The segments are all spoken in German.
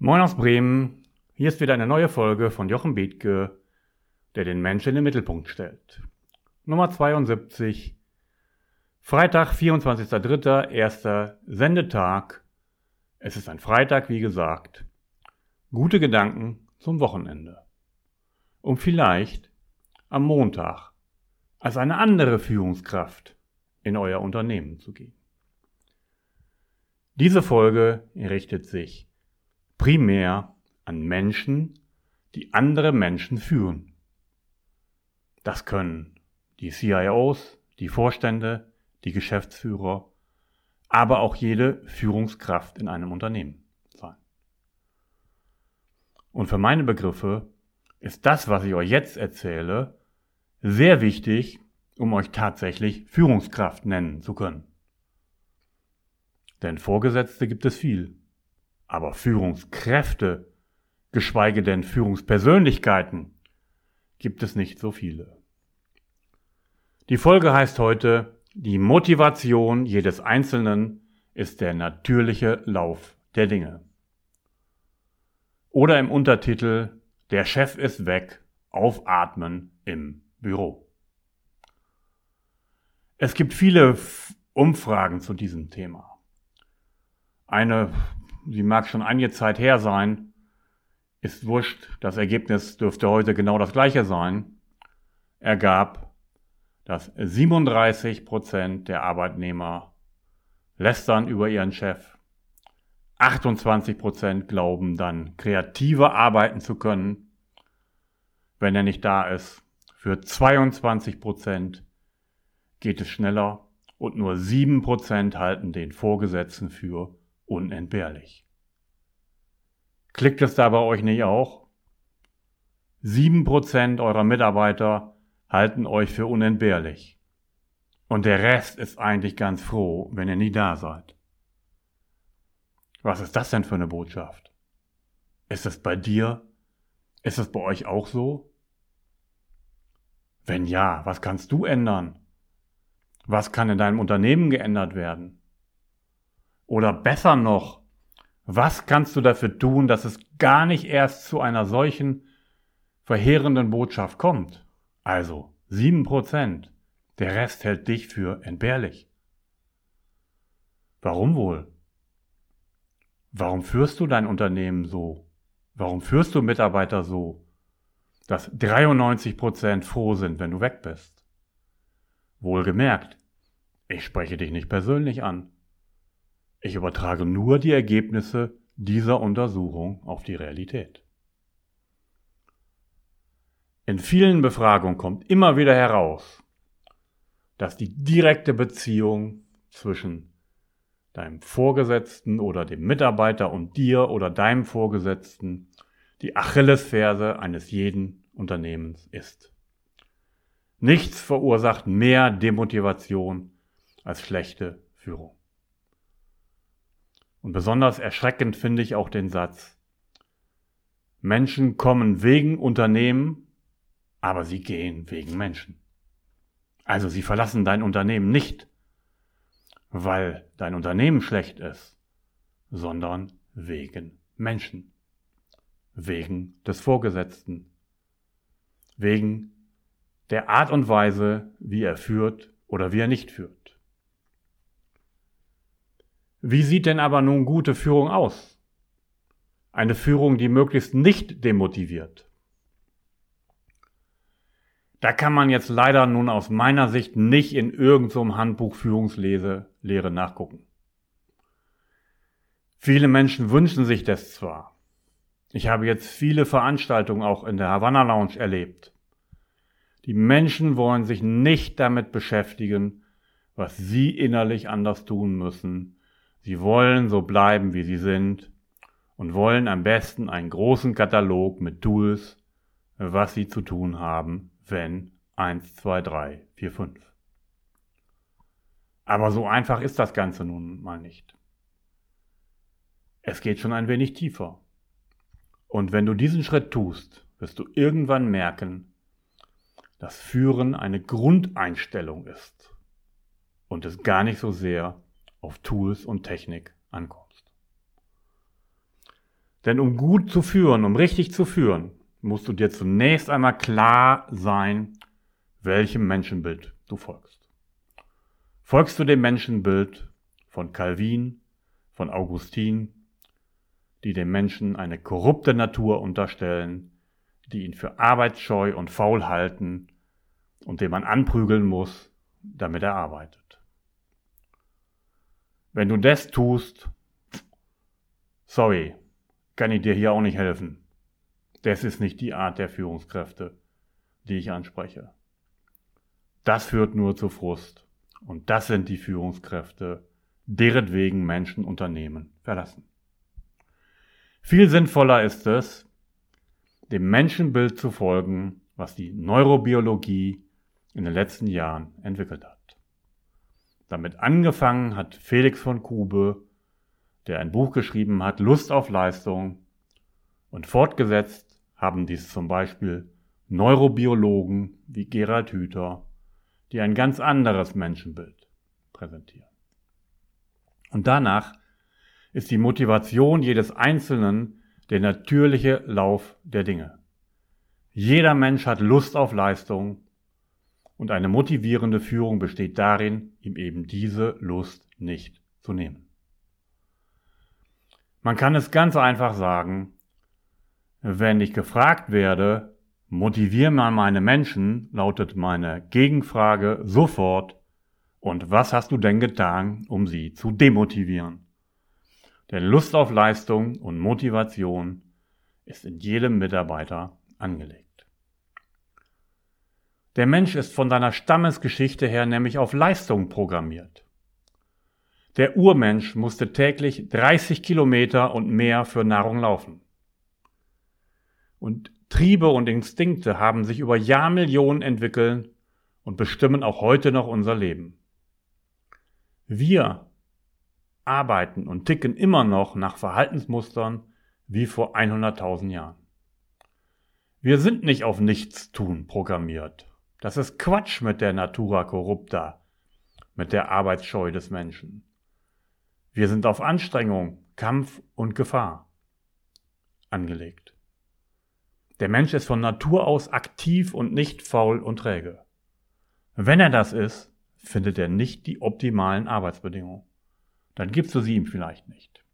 Moin aus Bremen, hier ist wieder eine neue Folge von Jochen Bethke, der den Menschen in den Mittelpunkt stellt. Nummer 72, Freitag, 24.03., erster Sendetag. Es ist ein Freitag, wie gesagt. Gute Gedanken zum Wochenende. Um vielleicht am Montag als eine andere Führungskraft in euer Unternehmen zu gehen. Diese Folge richtet sich primär an Menschen, die andere Menschen führen. Das können die CIOs, die Vorstände, die Geschäftsführer, aber auch jede Führungskraft in einem Unternehmen sein. Und für meine Begriffe ist das, was ich euch jetzt erzähle, sehr wichtig, um euch tatsächlich Führungskraft nennen zu können. Denn Vorgesetzte gibt es viel. Aber Führungskräfte, geschweige denn Führungspersönlichkeiten, gibt es nicht so viele. Die Folge heißt heute, die Motivation jedes Einzelnen ist der natürliche Lauf der Dinge. Oder im Untertitel, der Chef ist weg, aufatmen im Büro. Es gibt viele Umfragen zu diesem Thema. Eine sie mag schon einige Zeit her sein, ist wurscht, das Ergebnis dürfte heute genau das gleiche sein, ergab, dass 37 Prozent der Arbeitnehmer lästern über ihren Chef, 28 Prozent glauben dann kreativer arbeiten zu können, wenn er nicht da ist. Für 22 Prozent geht es schneller und nur 7 Prozent halten den Vorgesetzten für unentbehrlich. Klickt es da bei euch nicht auch? Sieben Prozent eurer Mitarbeiter halten euch für unentbehrlich. Und der Rest ist eigentlich ganz froh, wenn ihr nie da seid. Was ist das denn für eine Botschaft? Ist es bei dir? Ist es bei euch auch so? Wenn ja, was kannst du ändern? Was kann in deinem Unternehmen geändert werden? Oder besser noch, was kannst du dafür tun, dass es gar nicht erst zu einer solchen verheerenden Botschaft kommt? Also sieben Prozent. Der Rest hält dich für entbehrlich. Warum wohl? Warum führst du dein Unternehmen so? Warum führst du Mitarbeiter so, dass 93 Prozent froh sind, wenn du weg bist? Wohlgemerkt, ich spreche dich nicht persönlich an. Ich übertrage nur die Ergebnisse dieser Untersuchung auf die Realität. In vielen Befragungen kommt immer wieder heraus, dass die direkte Beziehung zwischen deinem Vorgesetzten oder dem Mitarbeiter und dir oder deinem Vorgesetzten die Achillesferse eines jeden Unternehmens ist. Nichts verursacht mehr Demotivation als schlechte Führung. Und besonders erschreckend finde ich auch den Satz, Menschen kommen wegen Unternehmen, aber sie gehen wegen Menschen. Also sie verlassen dein Unternehmen nicht, weil dein Unternehmen schlecht ist, sondern wegen Menschen, wegen des Vorgesetzten, wegen der Art und Weise, wie er führt oder wie er nicht führt. Wie sieht denn aber nun gute Führung aus? Eine Führung, die möglichst nicht demotiviert. Da kann man jetzt leider nun aus meiner Sicht nicht in irgendeinem Handbuch Führungslehre nachgucken. Viele Menschen wünschen sich das zwar. Ich habe jetzt viele Veranstaltungen auch in der Havana Lounge erlebt. Die Menschen wollen sich nicht damit beschäftigen, was sie innerlich anders tun müssen, Sie wollen so bleiben, wie sie sind und wollen am besten einen großen Katalog mit Tools, was sie zu tun haben, wenn 1, 2, 3, 4, 5. Aber so einfach ist das Ganze nun mal nicht. Es geht schon ein wenig tiefer. Und wenn du diesen Schritt tust, wirst du irgendwann merken, dass Führen eine Grundeinstellung ist und es gar nicht so sehr auf Tools und Technik ankommst. Denn um gut zu führen, um richtig zu führen, musst du dir zunächst einmal klar sein, welchem Menschenbild du folgst. Folgst du dem Menschenbild von Calvin, von Augustin, die dem Menschen eine korrupte Natur unterstellen, die ihn für arbeitsscheu und faul halten und den man anprügeln muss, damit er arbeitet. Wenn du das tust, sorry, kann ich dir hier auch nicht helfen. Das ist nicht die Art der Führungskräfte, die ich anspreche. Das führt nur zu Frust. Und das sind die Führungskräfte, deretwegen Menschen Unternehmen verlassen. Viel sinnvoller ist es, dem Menschenbild zu folgen, was die Neurobiologie in den letzten Jahren entwickelt hat. Damit angefangen hat Felix von Kube, der ein Buch geschrieben hat, Lust auf Leistung, und fortgesetzt haben dies zum Beispiel Neurobiologen wie Gerald Hüther, die ein ganz anderes Menschenbild präsentieren. Und danach ist die Motivation jedes Einzelnen der natürliche Lauf der Dinge. Jeder Mensch hat Lust auf Leistung und eine motivierende Führung besteht darin, ihm eben diese Lust nicht zu nehmen. Man kann es ganz einfach sagen, wenn ich gefragt werde, motivier mal meine Menschen, lautet meine Gegenfrage sofort, und was hast du denn getan, um sie zu demotivieren? Denn Lust auf Leistung und Motivation ist in jedem Mitarbeiter angelegt. Der Mensch ist von seiner Stammesgeschichte her nämlich auf Leistung programmiert. Der Urmensch musste täglich 30 Kilometer und mehr für Nahrung laufen. Und Triebe und Instinkte haben sich über Jahrmillionen entwickelt und bestimmen auch heute noch unser Leben. Wir arbeiten und ticken immer noch nach Verhaltensmustern wie vor 100.000 Jahren. Wir sind nicht auf Nichtstun programmiert. Das ist Quatsch mit der Natura corrupta, mit der Arbeitsscheu des Menschen. Wir sind auf Anstrengung, Kampf und Gefahr angelegt. Der Mensch ist von Natur aus aktiv und nicht faul und träge. Wenn er das ist, findet er nicht die optimalen Arbeitsbedingungen. Dann gibst du sie ihm vielleicht nicht.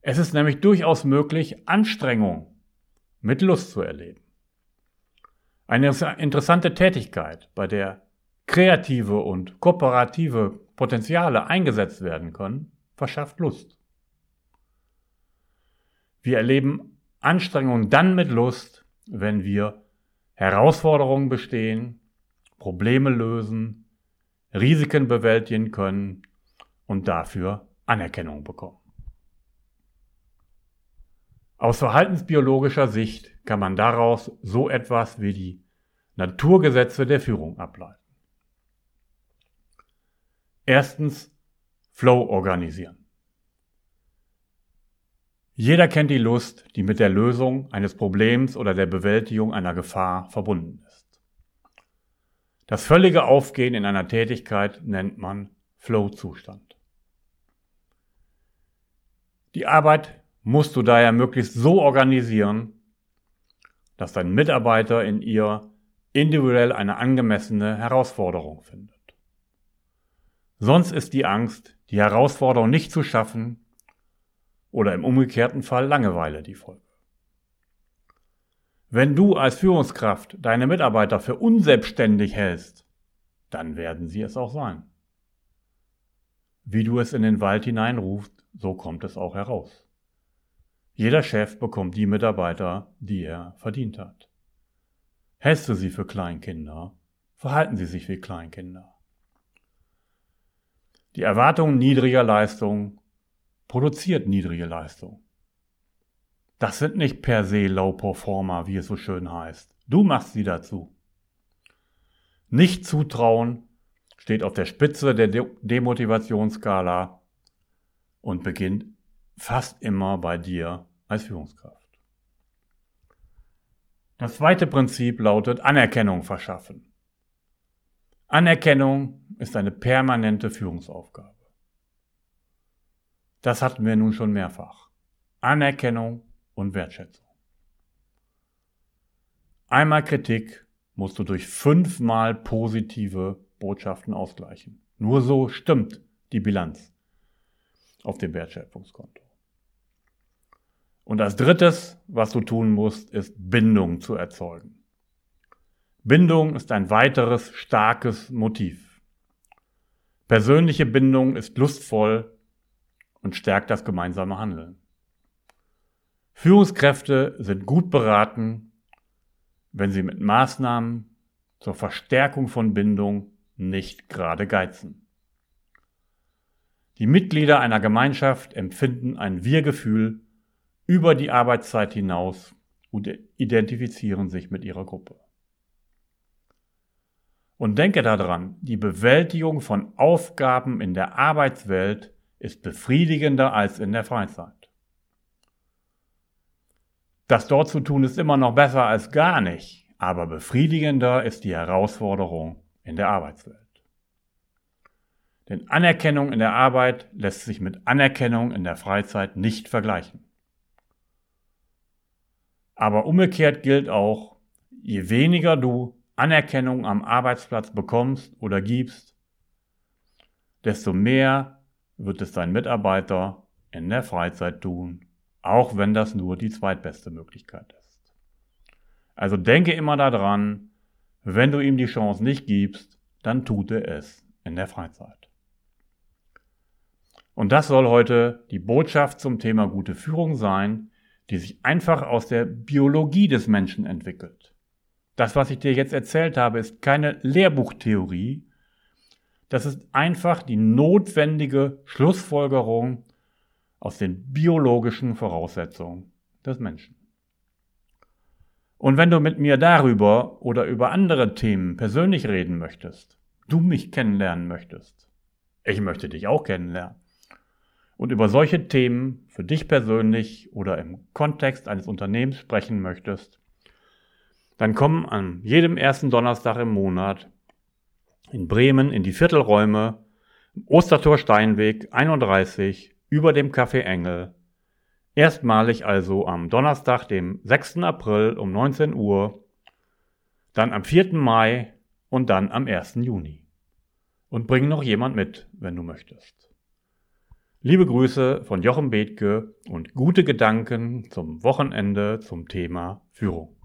Es ist nämlich durchaus möglich, Anstrengung mit Lust zu erleben. Eine interessante Tätigkeit, bei der kreative und kooperative Potenziale eingesetzt werden können, verschafft Lust. Wir erleben Anstrengung dann mit Lust, wenn wir Herausforderungen bestehen, Probleme lösen, Risiken bewältigen können und dafür Anerkennung bekommen. Aus verhaltensbiologischer Sicht kann man daraus so etwas wie die Naturgesetze der Führung ableiten. Erstens Flow organisieren. Jeder kennt die Lust, die mit der Lösung eines Problems oder der Bewältigung einer Gefahr verbunden ist. Das völlige Aufgehen in einer Tätigkeit nennt man Flow-Zustand. Die Arbeit musst du daher möglichst so organisieren, dass dein Mitarbeiter in ihr individuell eine angemessene Herausforderung findet. Sonst ist die Angst, die Herausforderung nicht zu schaffen, oder im umgekehrten Fall Langeweile die Folge. Wenn du als Führungskraft deine Mitarbeiter für unselbstständig hältst, dann werden sie es auch sein. Wie du es in den Wald hineinrufst, so kommt es auch heraus. Jeder Chef bekommt die Mitarbeiter, die er verdient hat. Hältst du sie für Kleinkinder, verhalten sie sich wie Kleinkinder. Die Erwartung niedriger Leistung produziert niedrige Leistung. Das sind nicht per se Low Performer, wie es so schön heißt. Du machst sie dazu. Nicht zutrauen steht auf der Spitze der De Demotivationsskala und beginnt fast immer bei dir als Führungskraft. Das zweite Prinzip lautet Anerkennung verschaffen. Anerkennung ist eine permanente Führungsaufgabe. Das hatten wir nun schon mehrfach. Anerkennung und Wertschätzung. Einmal Kritik musst du durch fünfmal positive Botschaften ausgleichen. Nur so stimmt die Bilanz auf dem Wertschöpfungskonto. Und als drittes, was du tun musst, ist Bindung zu erzeugen. Bindung ist ein weiteres starkes Motiv. Persönliche Bindung ist lustvoll und stärkt das gemeinsame Handeln. Führungskräfte sind gut beraten, wenn sie mit Maßnahmen zur Verstärkung von Bindung nicht gerade geizen. Die Mitglieder einer Gemeinschaft empfinden ein Wir-Gefühl über die Arbeitszeit hinaus und identifizieren sich mit ihrer Gruppe. Und denke daran, die Bewältigung von Aufgaben in der Arbeitswelt ist befriedigender als in der Freizeit. Das dort zu tun ist immer noch besser als gar nicht, aber befriedigender ist die Herausforderung in der Arbeitswelt. Denn Anerkennung in der Arbeit lässt sich mit Anerkennung in der Freizeit nicht vergleichen. Aber umgekehrt gilt auch, je weniger du Anerkennung am Arbeitsplatz bekommst oder gibst, desto mehr wird es dein Mitarbeiter in der Freizeit tun, auch wenn das nur die zweitbeste Möglichkeit ist. Also denke immer daran, wenn du ihm die Chance nicht gibst, dann tut er es in der Freizeit. Und das soll heute die Botschaft zum Thema gute Führung sein, die sich einfach aus der Biologie des Menschen entwickelt. Das, was ich dir jetzt erzählt habe, ist keine Lehrbuchtheorie. Das ist einfach die notwendige Schlussfolgerung aus den biologischen Voraussetzungen des Menschen. Und wenn du mit mir darüber oder über andere Themen persönlich reden möchtest, du mich kennenlernen möchtest, ich möchte dich auch kennenlernen, und über solche Themen für dich persönlich oder im Kontext eines Unternehmens sprechen möchtest, dann komm an jedem ersten Donnerstag im Monat in Bremen in die Viertelräume, im Ostertor Steinweg 31 über dem Café Engel. Erstmalig also am Donnerstag, dem 6. April um 19 Uhr, dann am 4. Mai und dann am 1. Juni. Und bring noch jemand mit, wenn du möchtest. Liebe Grüße von Jochen Bethke und gute Gedanken zum Wochenende zum Thema Führung.